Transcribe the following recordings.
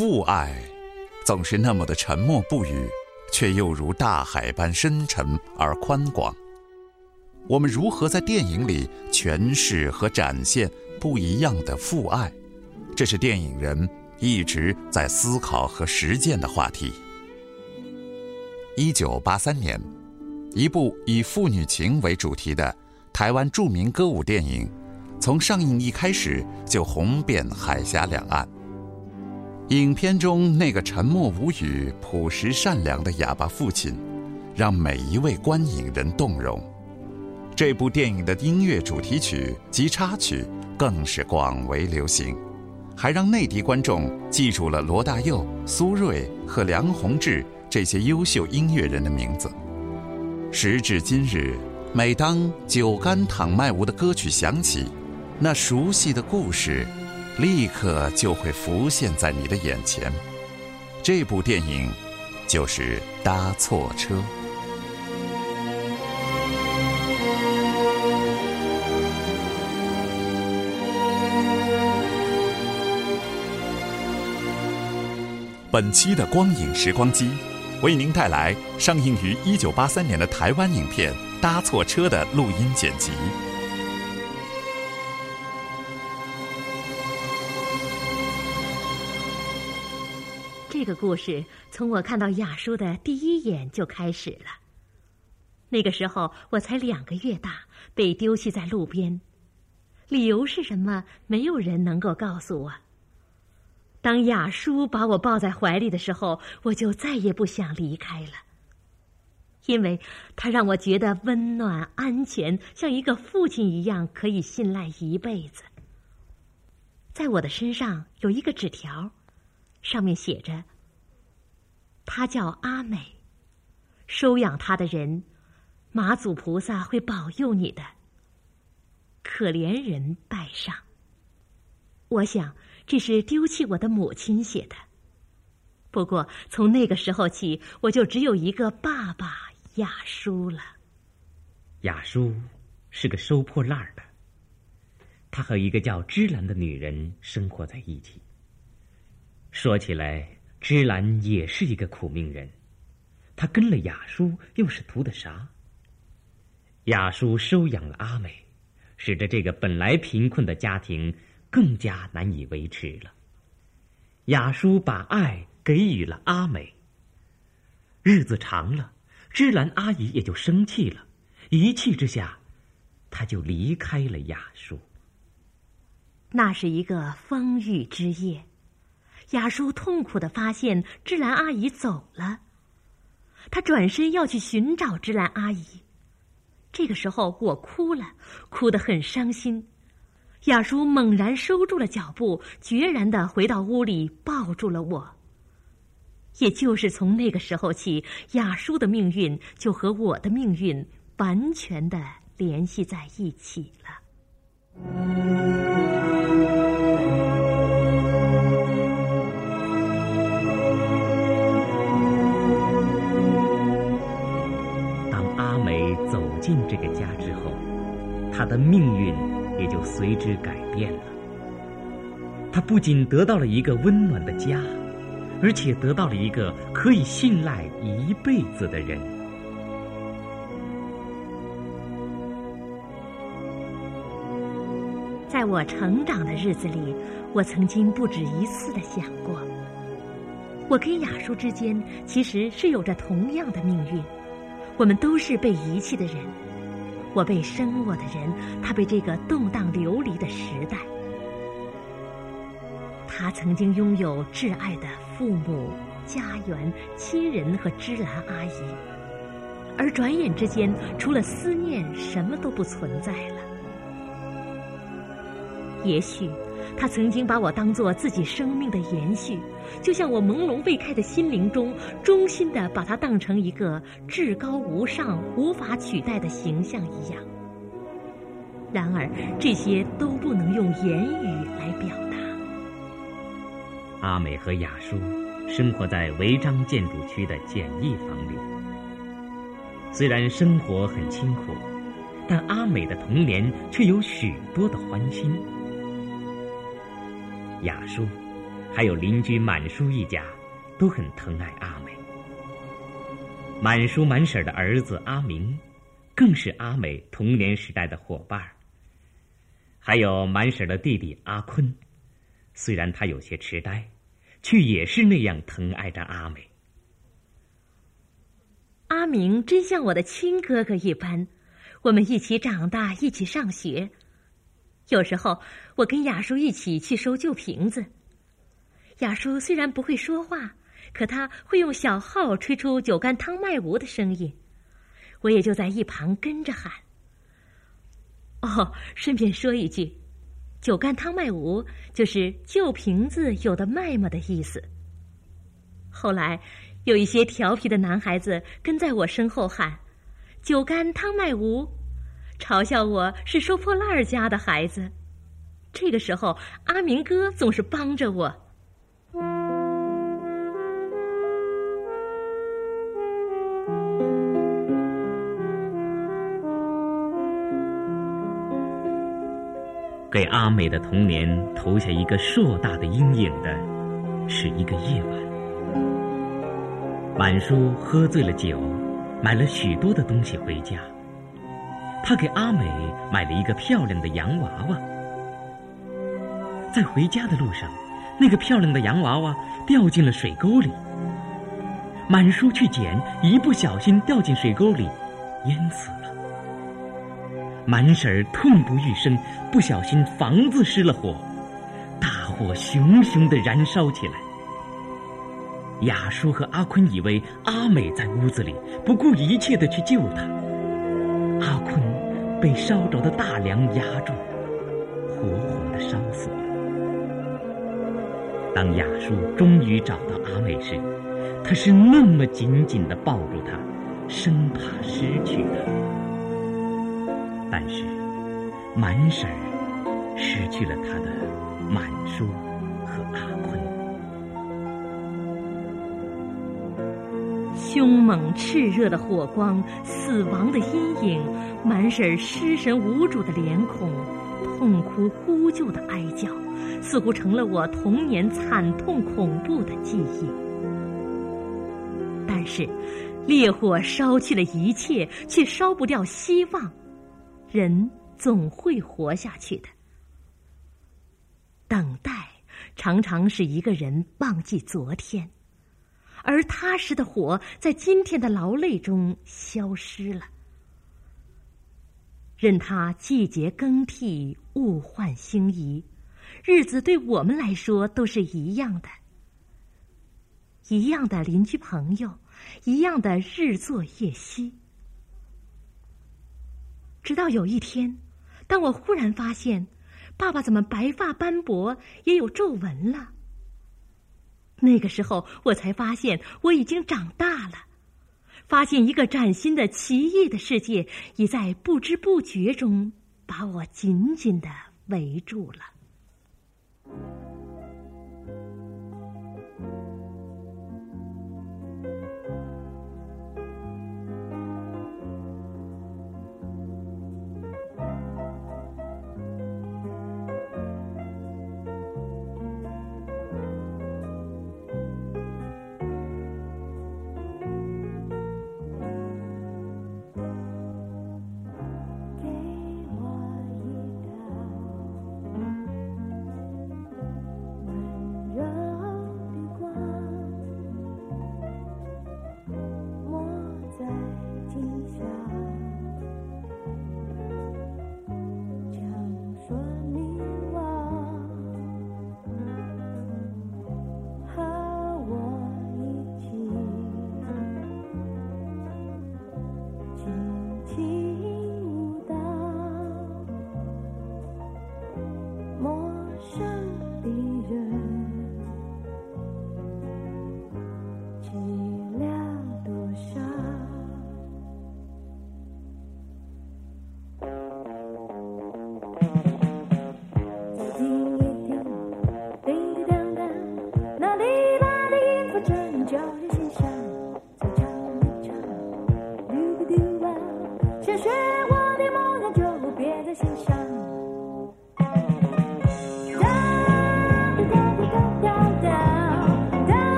父爱总是那么的沉默不语，却又如大海般深沉而宽广。我们如何在电影里诠释和展现不一样的父爱？这是电影人一直在思考和实践的话题。一九八三年，一部以父女情为主题的台湾著名歌舞电影，从上映一开始就红遍海峡两岸。影片中那个沉默无语、朴实善良的哑巴父亲，让每一位观影人动容。这部电影的音乐主题曲及插曲更是广为流行，还让内地观众记住了罗大佑、苏芮和梁鸿志这些优秀音乐人的名字。时至今日，每当《酒干倘卖无》的歌曲响起，那熟悉的故事立刻就会浮现在你的眼前。这部电影就是《搭错车》。本期的光影时光机，为您带来上映于一九八三年的台湾影片《搭错车》的录音剪辑。个故事从我看到雅叔的第一眼就开始了。那个时候我才两个月大，被丢弃在路边，理由是什么？没有人能够告诉我。当雅叔把我抱在怀里的时候，我就再也不想离开了，因为他让我觉得温暖、安全，像一个父亲一样，可以信赖一辈子。在我的身上有一个纸条，上面写着：“她叫阿美，收养她的人，妈祖菩萨会保佑你的。可怜人拜上。”我想。这是丢弃我的母亲写的。不过从那个时候起，我就只有一个爸爸雅叔了。雅叔是个收破烂的，他和一个叫芝兰的女人生活在一起。说起来，芝兰也是一个苦命人，他跟了雅叔又是图的啥？雅叔收养了阿美，使得这个本来贫困的家庭。更加难以维持了。雅叔把爱给予了阿美。日子长了，芝兰阿姨也就生气了，一气之下，她就离开了雅叔。那是一个风雨之夜，雅叔痛苦的发现芝兰阿姨走了，他转身要去寻找芝兰阿姨。这个时候，我哭了，哭得很伤心。雅叔猛然收住了脚步，决然的回到屋里，抱住了我。也就是从那个时候起，雅叔的命运就和我的命运完全的联系在一起了。进这个家之后，他的命运。也就随之改变了。他不仅得到了一个温暖的家，而且得到了一个可以信赖一辈子的人。在我成长的日子里，我曾经不止一次的想过，我跟雅叔之间其实是有着同样的命运，我们都是被遗弃的人。我被生我的人，他被这个动荡流离的时代。他曾经拥有挚爱的父母、家园、亲人和芝兰阿姨，而转眼之间，除了思念，什么都不存在了。也许，他曾经把我当做自己生命的延续，就像我朦胧未开的心灵中，衷心的把它当成一个至高无上、无法取代的形象一样。然而，这些都不能用言语来表达。阿美和雅叔生活在违章建筑区的简易房里，虽然生活很清苦，但阿美的童年却有许多的欢欣。雅叔，还有邻居满叔一家，都很疼爱阿美。满叔满婶的儿子阿明，更是阿美童年时代的伙伴还有满婶的弟弟阿坤，虽然他有些痴呆，却也是那样疼爱着阿美。阿明真像我的亲哥哥一般，我们一起长大，一起上学。有时候，我跟雅叔一起去收旧瓶子。雅叔虽然不会说话，可他会用小号吹出酒干汤卖无的声音，我也就在一旁跟着喊。哦，顺便说一句，酒干汤卖无就是旧瓶子有的卖嘛的意思。后来，有一些调皮的男孩子跟在我身后喊：“酒干汤卖无。”嘲笑我是收破烂儿家的孩子，这个时候阿明哥总是帮着我。给阿美的童年投下一个硕大的阴影的，是一个夜晚。满叔喝醉了酒，买了许多的东西回家。他给阿美买了一个漂亮的洋娃娃，在回家的路上，那个漂亮的洋娃娃掉进了水沟里。满叔去捡，一不小心掉进水沟里，淹死了。满婶儿痛不欲生，不小心房子失了火，大火熊熊的燃烧起来。雅叔和阿坤以为阿美在屋子里，不顾一切的去救她。阿坤被烧着的大梁压住，活活的烧死了。当雅叔终于找到阿美时，他是那么紧紧的抱住她，生怕失去她。但是满婶失去了他的满叔和阿坤。凶猛炽热的火光，死亡的阴影，满婶失神无主的脸孔，痛哭呼救的哀叫，似乎成了我童年惨痛恐怖的记忆。但是，烈火烧去了一切，却烧不掉希望。人总会活下去的。等待常常使一个人忘记昨天。而踏实的火在今天的劳累中消失了。任它季节更替，物换星移，日子对我们来说都是一样的。一样的邻居朋友，一样的日作夜息。直到有一天，当我忽然发现，爸爸怎么白发斑驳，也有皱纹了。那个时候，我才发现我已经长大了，发现一个崭新的、奇异的世界已在不知不觉中把我紧紧的围住了。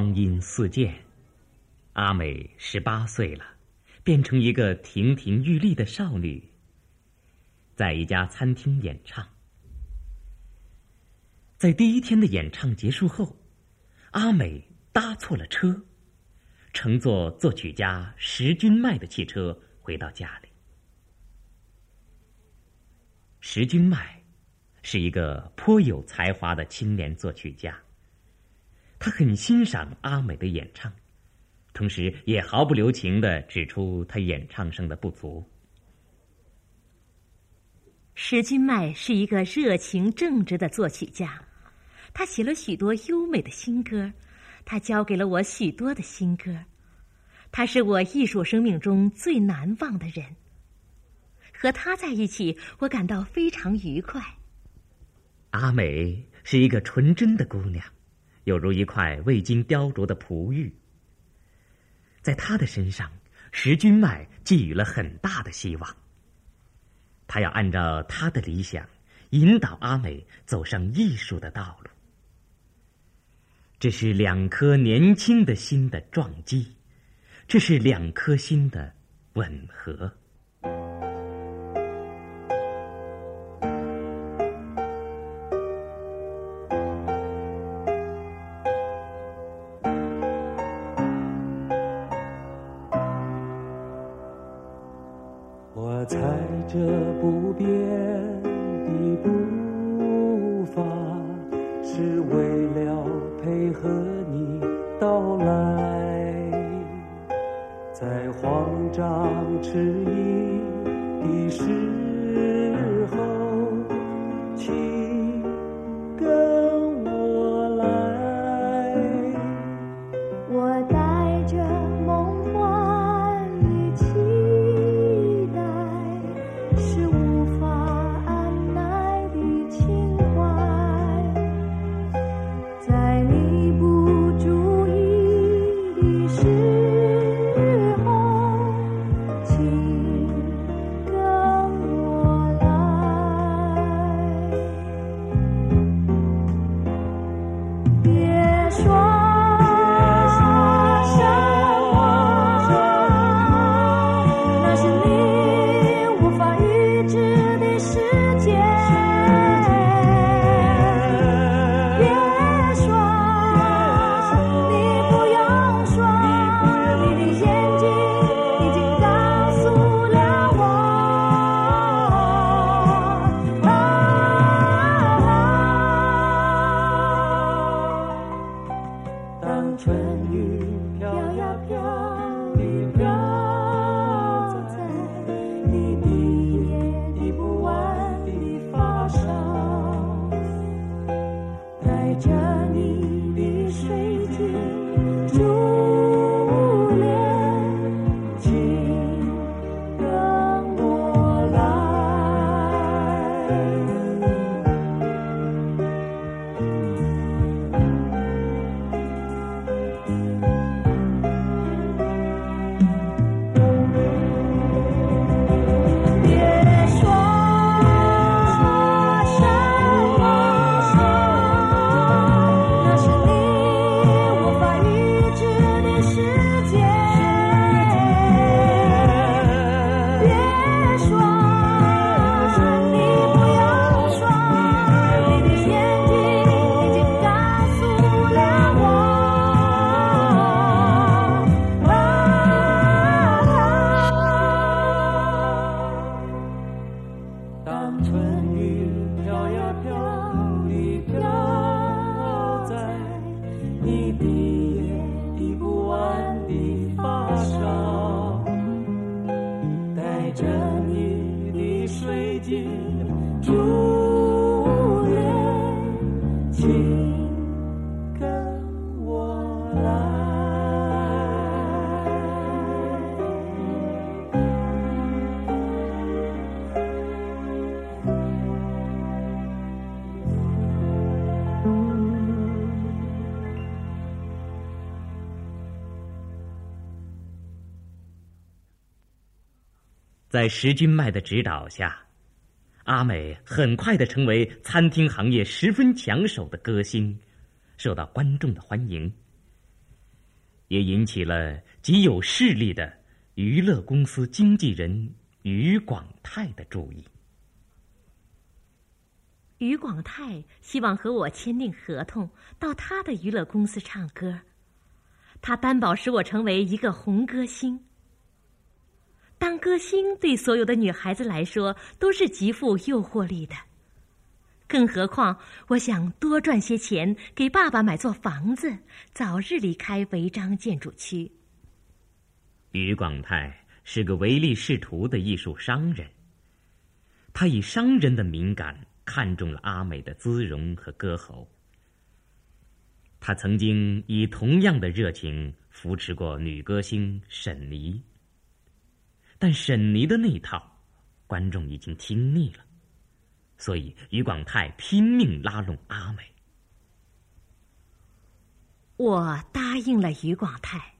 光阴似箭，阿美十八岁了，变成一个亭亭玉立的少女。在一家餐厅演唱，在第一天的演唱结束后，阿美搭错了车，乘坐作曲家石君迈的汽车回到家里。石君迈是一个颇有才华的青年作曲家。他很欣赏阿美的演唱，同时也毫不留情的指出她演唱上的不足。石君迈是一个热情正直的作曲家，他写了许多优美的新歌，他教给了我许多的新歌，他是我艺术生命中最难忘的人。和他在一起，我感到非常愉快。阿美是一个纯真的姑娘。有如一块未经雕琢的璞玉，在他的身上，石君迈寄予了很大的希望。他要按照他的理想，引导阿美走上艺术的道路。这是两颗年轻的心的撞击，这是两颗心的吻合。在石君迈的指导下，阿美很快的成为餐厅行业十分抢手的歌星，受到观众的欢迎。也引起了极有势力的娱乐公司经纪人于广泰的注意。于广泰希望和我签订合同，到他的娱乐公司唱歌。他担保使我成为一个红歌星。当歌星对所有的女孩子来说都是极富诱惑力的，更何况我想多赚些钱，给爸爸买座房子，早日离开违章建筑区。于广泰是个唯利是图的艺术商人，他以商人的敏感看中了阿美的姿容和歌喉。他曾经以同样的热情扶持过女歌星沈妮，但沈妮的那套，观众已经听腻了，所以于广泰拼命拉拢阿美。我答应了于广泰，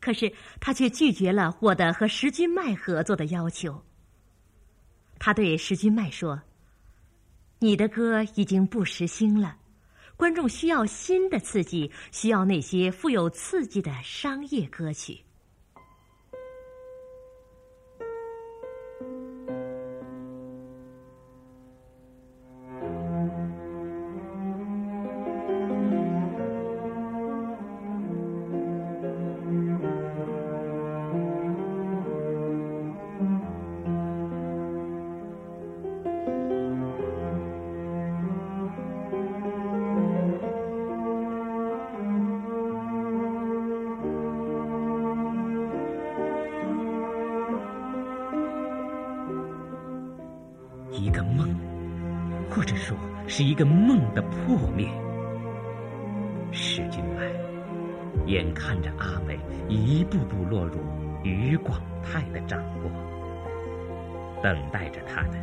可是他却拒绝了我的和石君麦合作的要求。他对石君麦说：“你的歌已经不时兴了。”观众需要新的刺激，需要那些富有刺激的商业歌曲。是一个梦的破灭。石君迈眼看着阿美一步步落入于广泰的掌握，等待着他的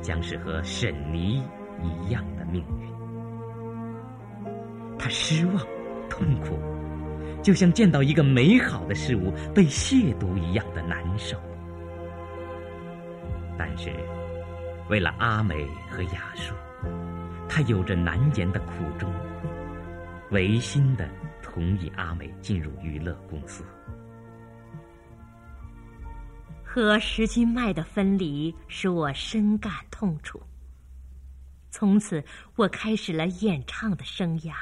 将是和沈妮一样的命运。他失望、痛苦，就像见到一个美好的事物被亵渎一样的难受。但是，为了阿美和雅树。他有着难言的苦衷，违心的同意阿美进入娱乐公司。和石君迈的分离使我深感痛楚。从此，我开始了演唱的生涯。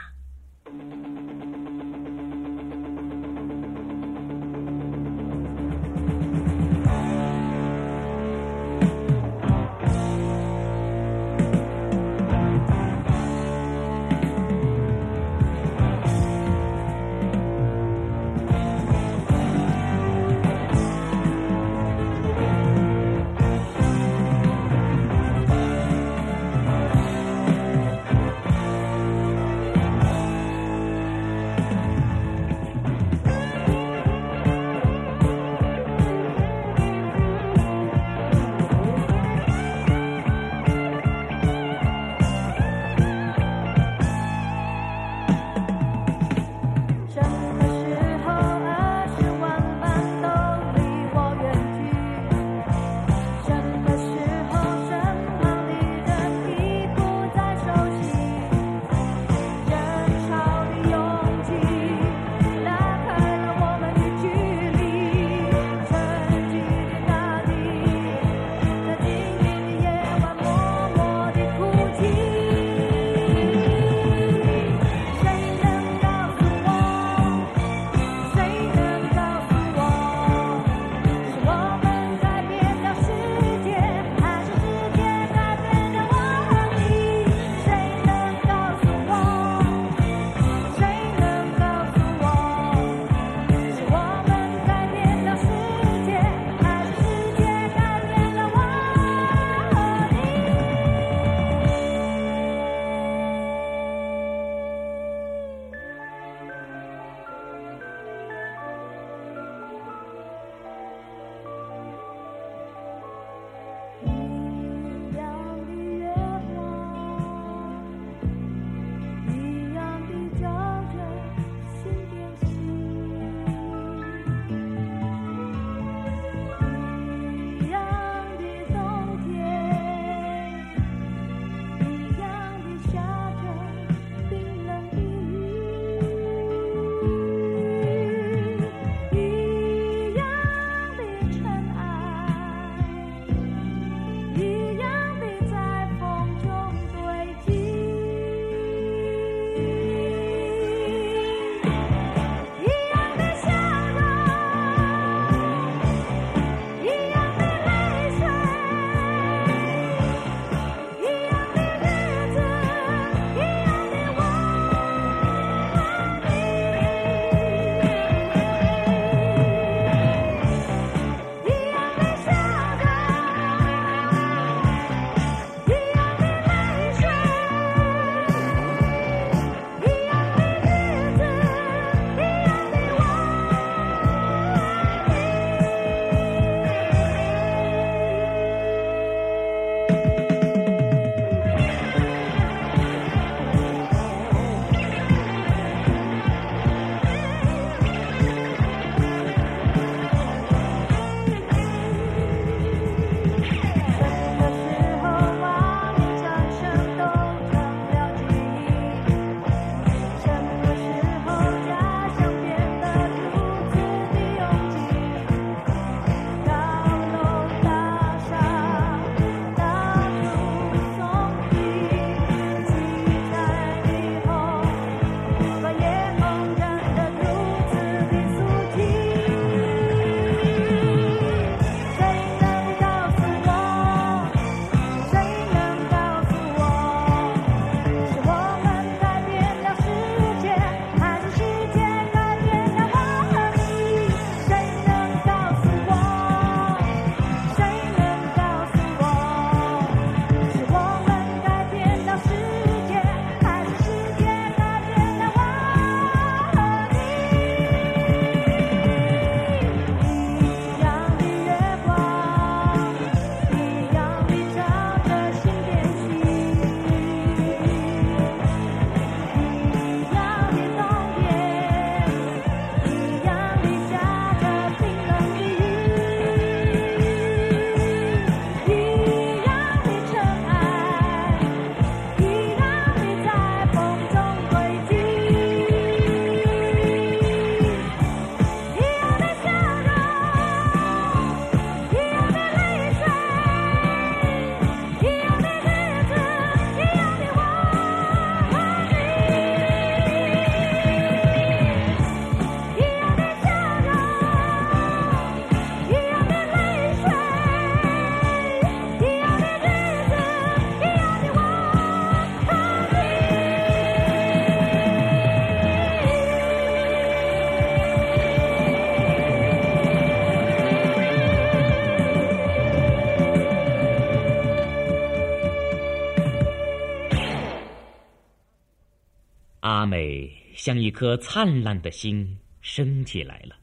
像一颗灿烂的星升起来了，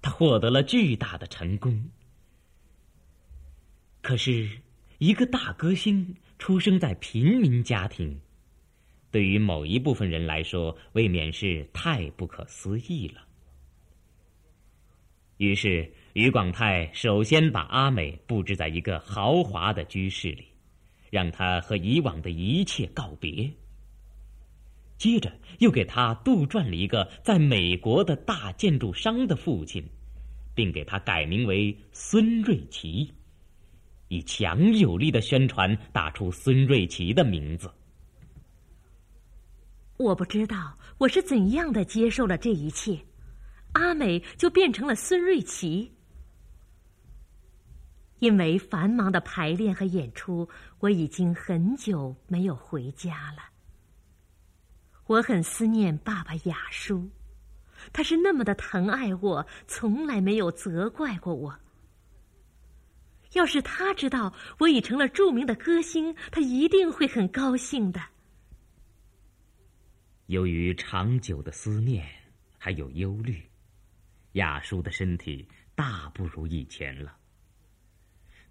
他获得了巨大的成功。可是，一个大歌星出生在平民家庭，对于某一部分人来说，未免是太不可思议了。于是，于广泰首先把阿美布置在一个豪华的居室里，让她和以往的一切告别。接着，又给他杜撰了一个在美国的大建筑商的父亲，并给他改名为孙瑞奇，以强有力的宣传打出孙瑞奇的名字。我不知道我是怎样的接受了这一切，阿美就变成了孙瑞奇。因为繁忙的排练和演出，我已经很久没有回家了。我很思念爸爸雅叔，他是那么的疼爱我，从来没有责怪过我。要是他知道我已成了著名的歌星，他一定会很高兴的。由于长久的思念还有忧虑，雅叔的身体大不如以前了。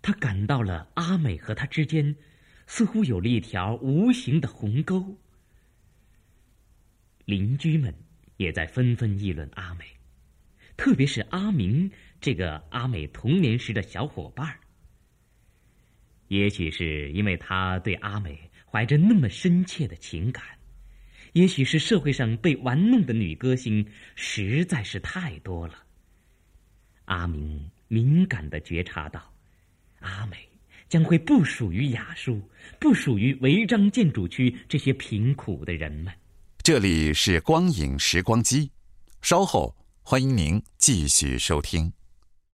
他感到了阿美和他之间，似乎有了一条无形的鸿沟。邻居们也在纷纷议论阿美，特别是阿明这个阿美童年时的小伙伴儿。也许是因为他对阿美怀着那么深切的情感，也许是社会上被玩弄的女歌星实在是太多了。阿明敏感的觉察到，阿美将会不属于雅书，不属于违章建筑区这些贫苦的人们。这里是光影时光机，稍后欢迎您继续收听。